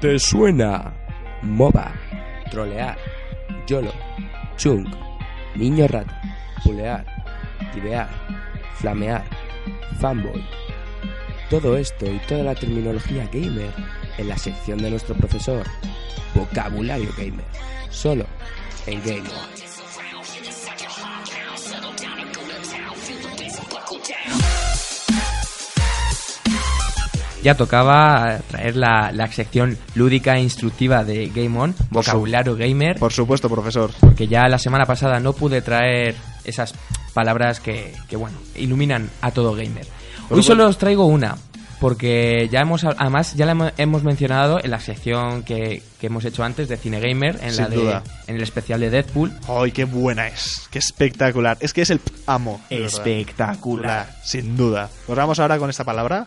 ¿Te suena? MOBA, trolear, YOLO, chunk, niño rata, pulear, tibear, flamear, fanboy. Todo esto y toda la terminología gamer en la sección de nuestro profesor, Vocabulario Gamer, solo en Game ya tocaba traer la, la sección lúdica e instructiva de Game On, vocabulario gamer, Por supuesto, profesor. porque ya la semana pasada no pude traer esas palabras que, que, bueno, iluminan a todo gamer. Hoy solo os traigo una, porque ya hemos, además ya la hemo- hemos mencionado en la sección que, que hemos hecho antes de Cine Gamer, en, la de, duda. en el especial de Deadpool. ¡Ay, qué buena es! ¡Qué espectacular! Es que es el amo. Espectacular. Sin duda. Pues vamos ahora con esta palabra.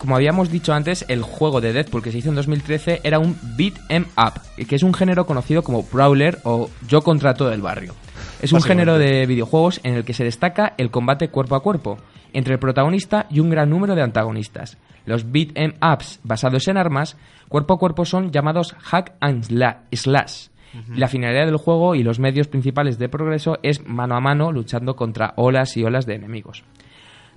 Como habíamos dicho antes, el juego de Deadpool que se hizo en 2013 era un beat 'em up, que es un género conocido como brawler o yo contra todo el barrio. Es un género de videojuegos en el que se destaca el combate cuerpo a cuerpo entre el protagonista y un gran número de antagonistas. Los beat 'em ups basados en armas, cuerpo a cuerpo son llamados hack and sla- slash. La finalidad del juego y los medios principales de progreso es mano a mano luchando contra olas y olas de enemigos.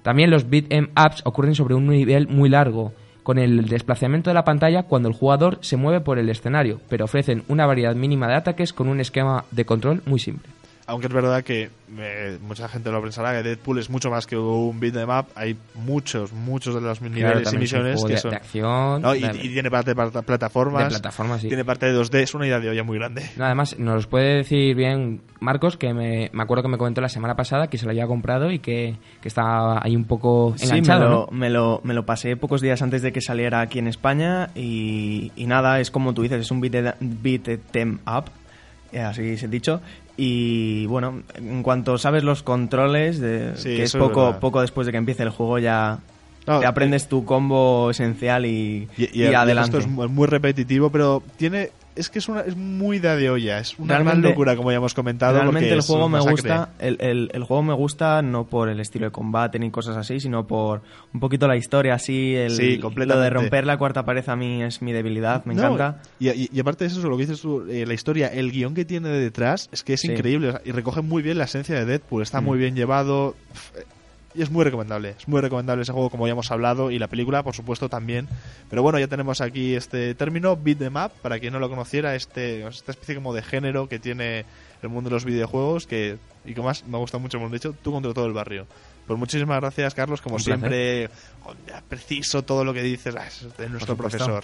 También los beat 'em ups ocurren sobre un nivel muy largo, con el desplazamiento de la pantalla cuando el jugador se mueve por el escenario, pero ofrecen una variedad mínima de ataques con un esquema de control muy simple. Aunque es verdad que eh, mucha gente lo pensará que Deadpool es mucho más que un beat 'em up. Hay muchos, muchos de los Claro, niveles y misiones que de, son. de acción, No, y, tiene parte de plata- plataformas. de plataforma, sí. Tiene parte de 2D. Es una idea de olla muy grande. No, además, nos puede decir bien Marcos, que me, me acuerdo que me comentó la semana pasada que se lo había comprado y que, que estaba ahí un poco Sí, me enganchado, lo, ¿no? me, lo, me lo pasé pocos días antes de que saliera aquí en España y, y nada, es como tú dices, es un beat, de- beat them up, así se ha dicho. Y bueno, en cuanto sabes los controles, de, Sí, que es es poco, verdad. poco después de que empiece el juego ya Te aprendes tu combo esencial y, Y, y y el- adelante. Esto es mu- muy repetitivo, pero tiene. Es que es, una, es muy da de olla. Es una gran locura, como ya hemos comentado. Realmente el juego me gusta, el, el- el juego me gusta no por el estilo de combate ni cosas así, sino por un poquito la historia así, el, Sí, lo de romper la cuarta pared a mí es mi debilidad, me No, encanta. Y, y- y aparte de eso, lo que dices tú, eh, la historia, el guion que tiene detrás es que es Sí. increíble o sea, y recoge muy bien la esencia de Deadpool. Está Mm. muy bien llevado y es muy recomendable. Es muy recomendable ese juego, como ya hemos hablado, y la película, por supuesto, también. Pero bueno, ya tenemos aquí este término, beat them up, para quien no lo conociera, este, esta especie como de género que tiene el mundo de los videojuegos, que y que más me gusta mucho, hemos dicho, tú contra todo el barrio. Pues muchísimas gracias, Carlos, como Un siempre, preciso todo lo que dices, ah, es de nuestro profesor.